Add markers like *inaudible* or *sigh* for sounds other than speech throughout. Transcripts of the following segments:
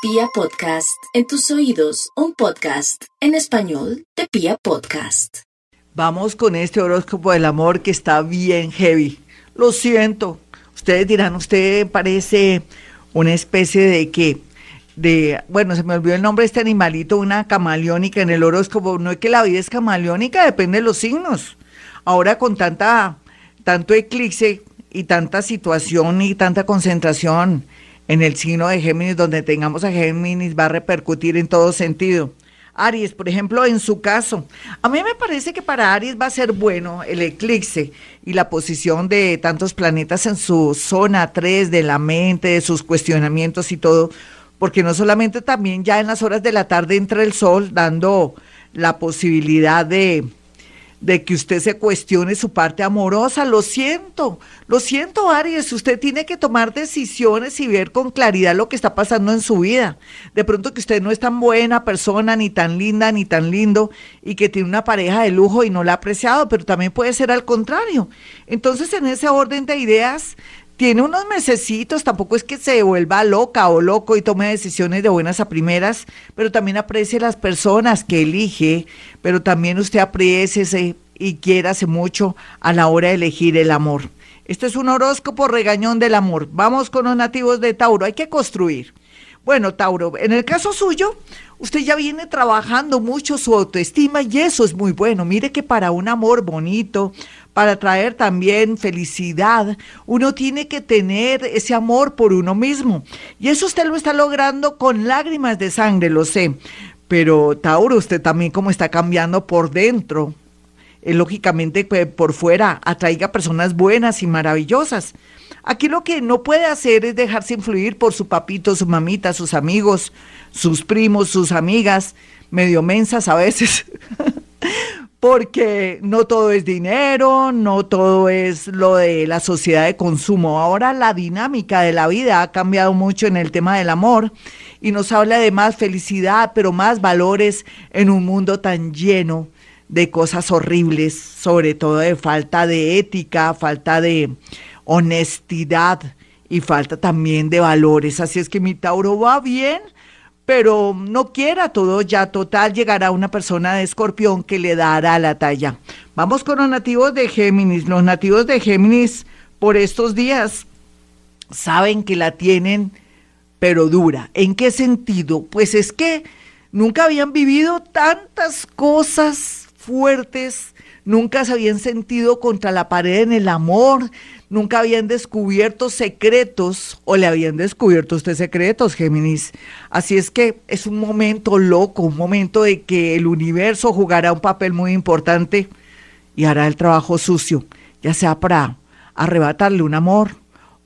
Pia Podcast, en tus oídos, un podcast en español de Pia Podcast. Vamos con este horóscopo del amor que está bien heavy. Lo siento. Ustedes dirán, usted parece una especie de que de, bueno, se me olvidó el nombre de este animalito, una camaleónica en el horóscopo. No es que la vida es camaleónica, depende de los signos. Ahora con tanta, tanto eclipse y tanta situación y tanta concentración en el signo de Géminis, donde tengamos a Géminis, va a repercutir en todo sentido. Aries, por ejemplo, en su caso, a mí me parece que para Aries va a ser bueno el eclipse y la posición de tantos planetas en su zona 3 de la mente, de sus cuestionamientos y todo, porque no solamente también ya en las horas de la tarde entra el sol dando la posibilidad de de que usted se cuestione su parte amorosa. Lo siento, lo siento, Aries. Usted tiene que tomar decisiones y ver con claridad lo que está pasando en su vida. De pronto que usted no es tan buena persona, ni tan linda, ni tan lindo, y que tiene una pareja de lujo y no la ha apreciado, pero también puede ser al contrario. Entonces, en ese orden de ideas, tiene unos mesecitos, tampoco es que se vuelva loca o loco y tome decisiones de buenas a primeras, pero también aprecie las personas que elige, pero también usted aprecie y quiérase mucho a la hora de elegir el amor. Este es un horóscopo regañón del amor. Vamos con los nativos de Tauro, hay que construir. Bueno, Tauro, en el caso suyo, usted ya viene trabajando mucho su autoestima y eso es muy bueno. Mire que para un amor bonito, para traer también felicidad, uno tiene que tener ese amor por uno mismo. Y eso usted lo está logrando con lágrimas de sangre, lo sé. Pero Tauro, usted también como está cambiando por dentro, eh, lógicamente pues, por fuera atraiga personas buenas y maravillosas. Aquí lo que no puede hacer es dejarse influir por su papito, su mamita, sus amigos, sus primos, sus amigas, medio mensas a veces. *laughs* porque no todo es dinero, no todo es lo de la sociedad de consumo. Ahora la dinámica de la vida ha cambiado mucho en el tema del amor y nos habla de más felicidad, pero más valores en un mundo tan lleno de cosas horribles, sobre todo de falta de ética, falta de honestidad y falta también de valores. Así es que mi Tauro va bien pero no quiera todo ya total, llegará una persona de escorpión que le dará la talla. Vamos con los nativos de Géminis. Los nativos de Géminis por estos días saben que la tienen, pero dura. ¿En qué sentido? Pues es que nunca habían vivido tantas cosas fuertes, nunca se habían sentido contra la pared en el amor, nunca habían descubierto secretos o le habían descubierto usted secretos, Géminis. Así es que es un momento loco, un momento de que el universo jugará un papel muy importante y hará el trabajo sucio, ya sea para arrebatarle un amor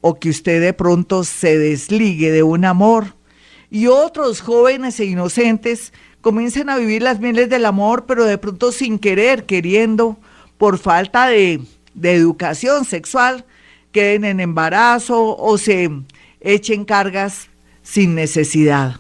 o que usted de pronto se desligue de un amor y otros jóvenes e inocentes comiencen a vivir las mieles del amor, pero de pronto sin querer, queriendo, por falta de, de educación sexual, queden en embarazo o se echen cargas sin necesidad.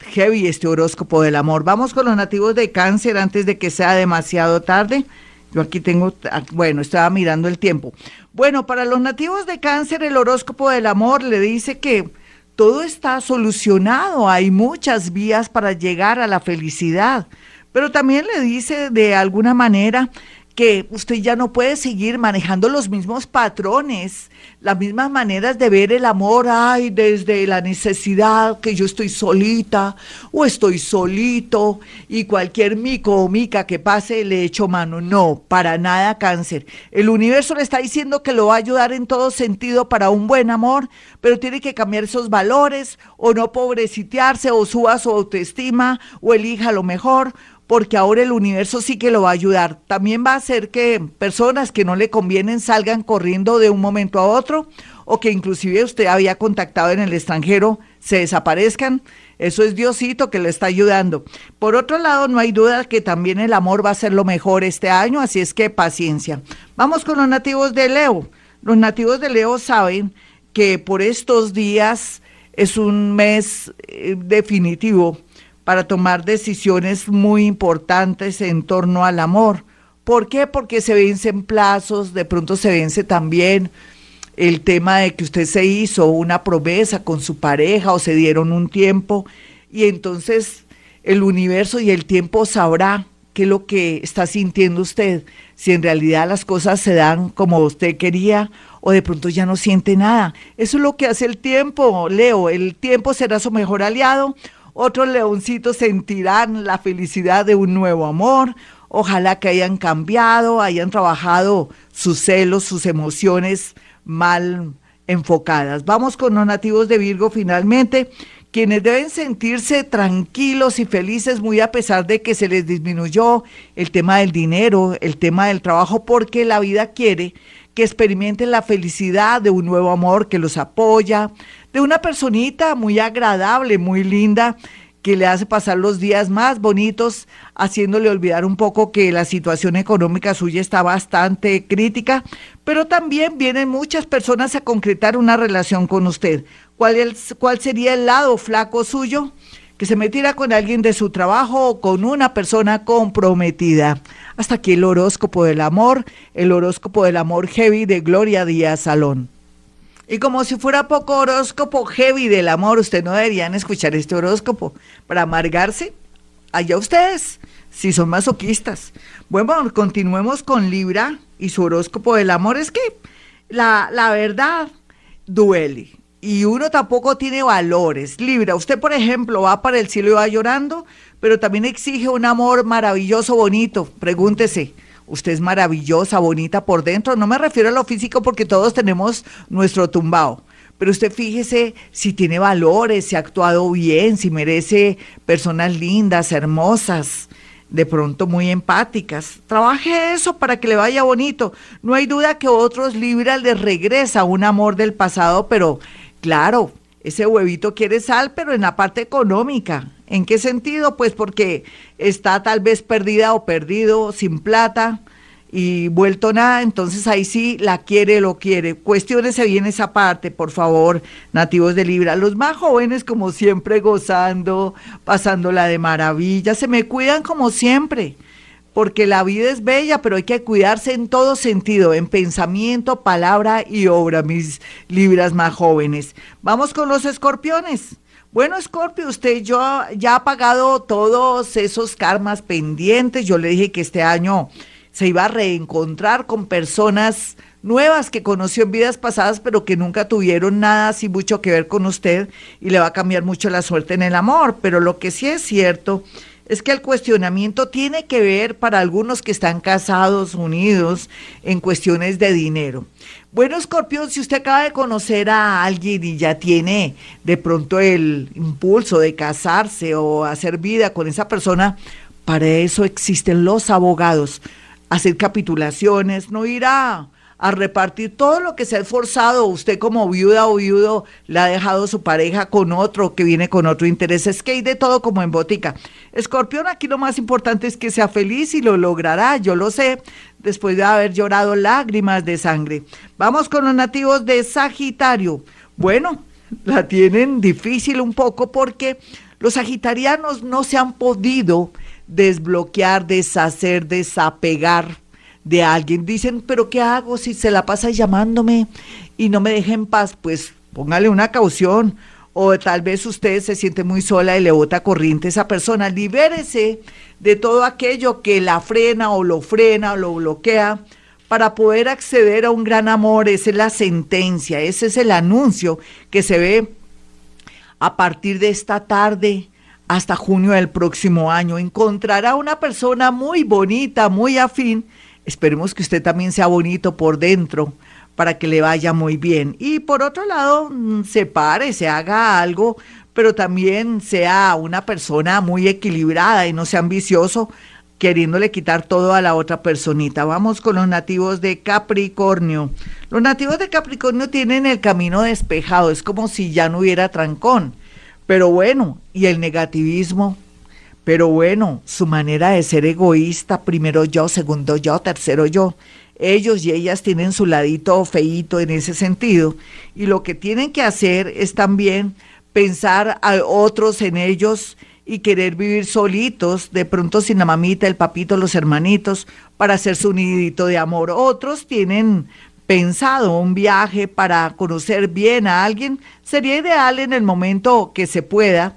Heavy este horóscopo del amor. Vamos con los nativos de cáncer antes de que sea demasiado tarde. Yo aquí tengo, ah, bueno, estaba mirando el tiempo. Bueno, para los nativos de cáncer el horóscopo del amor le dice que todo está solucionado, hay muchas vías para llegar a la felicidad, pero también le dice de alguna manera que usted ya no puede seguir manejando los mismos patrones, las mismas maneras de ver el amor, ay, desde la necesidad que yo estoy solita o estoy solito y cualquier mico o mica que pase le echo mano. No, para nada cáncer. El universo le está diciendo que lo va a ayudar en todo sentido para un buen amor, pero tiene que cambiar esos valores o no pobrecitearse o suba su autoestima o elija lo mejor porque ahora el universo sí que lo va a ayudar. También va a hacer que personas que no le convienen salgan corriendo de un momento a otro o que inclusive usted había contactado en el extranjero se desaparezcan. Eso es Diosito que le está ayudando. Por otro lado, no hay duda que también el amor va a ser lo mejor este año, así es que paciencia. Vamos con los nativos de Leo. Los nativos de Leo saben que por estos días es un mes eh, definitivo para tomar decisiones muy importantes en torno al amor. ¿Por qué? Porque se vencen plazos, de pronto se vence también el tema de que usted se hizo una promesa con su pareja o se dieron un tiempo y entonces el universo y el tiempo sabrá qué es lo que está sintiendo usted, si en realidad las cosas se dan como usted quería o de pronto ya no siente nada. Eso es lo que hace el tiempo, Leo. El tiempo será su mejor aliado. Otros leoncitos sentirán la felicidad de un nuevo amor. Ojalá que hayan cambiado, hayan trabajado sus celos, sus emociones mal enfocadas. Vamos con los nativos de Virgo finalmente, quienes deben sentirse tranquilos y felices muy a pesar de que se les disminuyó el tema del dinero, el tema del trabajo, porque la vida quiere que experimenten la felicidad de un nuevo amor que los apoya, de una personita muy agradable, muy linda, que le hace pasar los días más bonitos, haciéndole olvidar un poco que la situación económica suya está bastante crítica, pero también vienen muchas personas a concretar una relación con usted. ¿Cuál, es, cuál sería el lado flaco suyo? Que se metiera con alguien de su trabajo o con una persona comprometida. Hasta aquí el horóscopo del amor, el horóscopo del amor heavy de Gloria Díaz Salón. Y como si fuera poco horóscopo heavy del amor, ustedes no deberían escuchar este horóscopo para amargarse. Allá ustedes, si son masoquistas. Bueno, continuemos con Libra y su horóscopo del amor. Es que la, la verdad duele y uno tampoco tiene valores. Libra, usted por ejemplo va para el cielo y va llorando, pero también exige un amor maravilloso, bonito. Pregúntese, usted es maravillosa, bonita por dentro. No me refiero a lo físico porque todos tenemos nuestro tumbao. Pero usted fíjese si tiene valores, si ha actuado bien, si merece personas lindas, hermosas, de pronto muy empáticas. Trabaje eso para que le vaya bonito. No hay duda que otros Libras les regresa un amor del pasado, pero claro, ese huevito quiere sal, pero en la parte económica. ¿En qué sentido? Pues porque está tal vez perdida o perdido, sin plata y vuelto nada, entonces ahí sí la quiere, lo quiere. Cuestiónese bien esa parte, por favor, nativos de Libra. Los más jóvenes, como siempre, gozando, pasándola de maravilla, se me cuidan como siempre, porque la vida es bella, pero hay que cuidarse en todo sentido, en pensamiento, palabra y obra, mis Libras más jóvenes. Vamos con los escorpiones. Bueno, Scorpio, usted ya ha pagado todos esos karmas pendientes. Yo le dije que este año se iba a reencontrar con personas nuevas que conoció en vidas pasadas, pero que nunca tuvieron nada así mucho que ver con usted y le va a cambiar mucho la suerte en el amor. Pero lo que sí es cierto es que el cuestionamiento tiene que ver para algunos que están casados, unidos, en cuestiones de dinero. Bueno, Escorpión, si usted acaba de conocer a alguien y ya tiene de pronto el impulso de casarse o hacer vida con esa persona, para eso existen los abogados. Hacer capitulaciones, no ir a, repartir todo lo que se ha esforzado. Usted como viuda o viudo le ha dejado su pareja con otro que viene con otro interés. Es que hay de todo como en botica. Escorpión, aquí lo más importante es que sea feliz y lo logrará, yo lo sé después de haber llorado lágrimas de sangre. Vamos con los nativos de Sagitario. Bueno, la tienen difícil un poco porque los sagitarianos no se han podido desbloquear, deshacer, desapegar de alguien. Dicen, pero ¿qué hago si se la pasa llamándome y no me deja en paz? Pues póngale una caución. O tal vez usted se siente muy sola y le bota corriente a esa persona. Libérese de todo aquello que la frena o lo frena o lo bloquea para poder acceder a un gran amor. Esa es la sentencia, ese es el anuncio que se ve a partir de esta tarde hasta junio del próximo año. Encontrará una persona muy bonita, muy afín. Esperemos que usted también sea bonito por dentro para que le vaya muy bien. Y por otro lado, mm, se pare, se haga algo pero también sea una persona muy equilibrada y no sea ambicioso queriéndole quitar todo a la otra personita. Vamos con los nativos de Capricornio. Los nativos de Capricornio tienen el camino despejado, es como si ya no hubiera trancón. Pero bueno, y el negativismo, pero bueno, su manera de ser egoísta, primero yo, segundo yo, tercero yo. Ellos y ellas tienen su ladito feíto en ese sentido y lo que tienen que hacer es también pensar a otros en ellos y querer vivir solitos, de pronto sin la mamita, el papito, los hermanitos, para hacer su nidito de amor. Otros tienen pensado un viaje para conocer bien a alguien, sería ideal en el momento que se pueda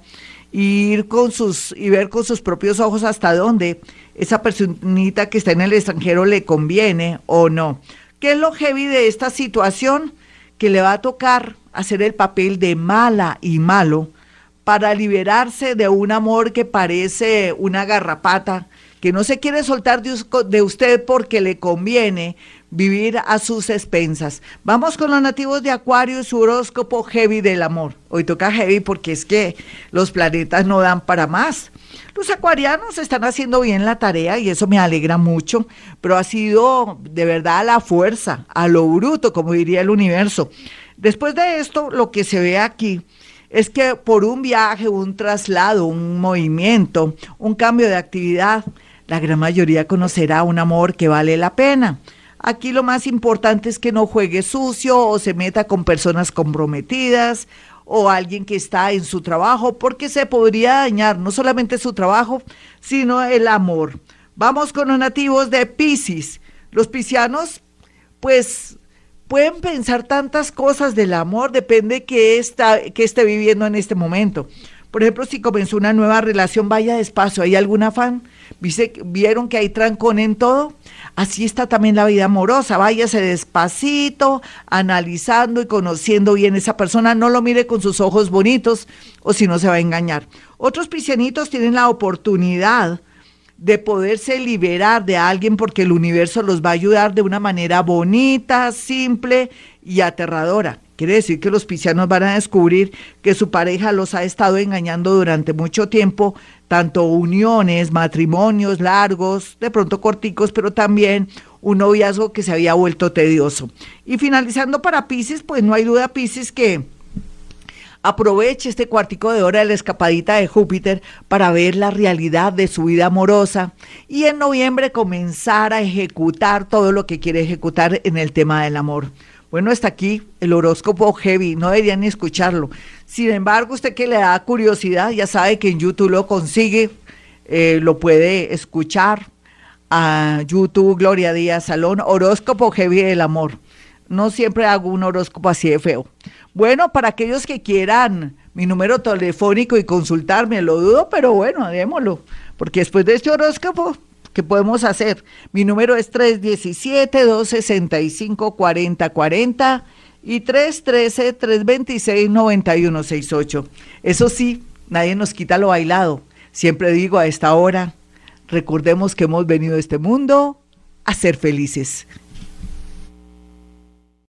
ir con sus y ver con sus propios ojos hasta dónde esa personita que está en el extranjero le conviene o no. ¿Qué es lo heavy de esta situación? Que le va a tocar hacer el papel de mala y malo para liberarse de un amor que parece una garrapata, que no se quiere soltar de, usted porque le conviene vivir a sus expensas. Vamos con los nativos de Acuario su horóscopo heavy del amor. Hoy toca heavy porque es que los planetas no dan para más. Los acuarianos están haciendo bien la tarea y eso me alegra mucho, pero ha sido de verdad a la fuerza, a lo bruto, como diría el universo. Después de esto, lo que se ve aquí es que por un viaje, un traslado, un movimiento, un cambio de actividad, la gran mayoría conocerá un amor que vale la pena. Aquí lo más importante es que no juegue sucio o se meta con personas comprometidas o alguien que está en su trabajo, porque se podría dañar no solamente su trabajo, sino el amor. Vamos con los nativos de Pisces. Los piscianos, pues pueden pensar tantas cosas del amor, depende que, está, esté viviendo en este momento. Por ejemplo, si comenzó una nueva relación, vaya despacio, ¿hay algún afán? ¿Vieron que hay trancón en todo? Así está también la vida amorosa. Váyase despacito, analizando y conociendo bien esa persona. No lo mire con sus ojos bonitos o si no se va a engañar. Otros piscianitos tienen la oportunidad de poderse liberar de alguien porque el universo los va a ayudar de una manera bonita, simple y aterradora. Quiere decir que los piscianos van a descubrir que su pareja los ha estado engañando durante mucho tiempo, tanto uniones, matrimonios largos, de pronto corticos, pero también un noviazgo que se había vuelto tedioso. Y finalizando para Pisces, pues no hay duda, Pisces, que aproveche este cuartico de hora de la escapadita de Júpiter para ver la realidad de su vida amorosa y en noviembre comenzar a ejecutar todo lo que quiere ejecutar en el tema del amor. Bueno, está aquí el horóscopo heavy, no deberían ni escucharlo. Sin embargo, usted que le da curiosidad, ya sabe que en YouTube lo consigue, eh, lo puede escuchar a YouTube Gloria Díaz Salón, horóscopo heavy del amor. No siempre hago un horóscopo así de feo. Bueno, para aquellos que quieran mi número telefónico y consultarme, lo dudo, pero bueno, démoslo, porque después de este horóscopo ¿Qué podemos hacer? Mi número es 317-265-4040 y 313-326-9168. Eso sí, nadie nos quita lo bailado. Siempre digo a esta hora, recordemos que hemos venido a este mundo a ser felices.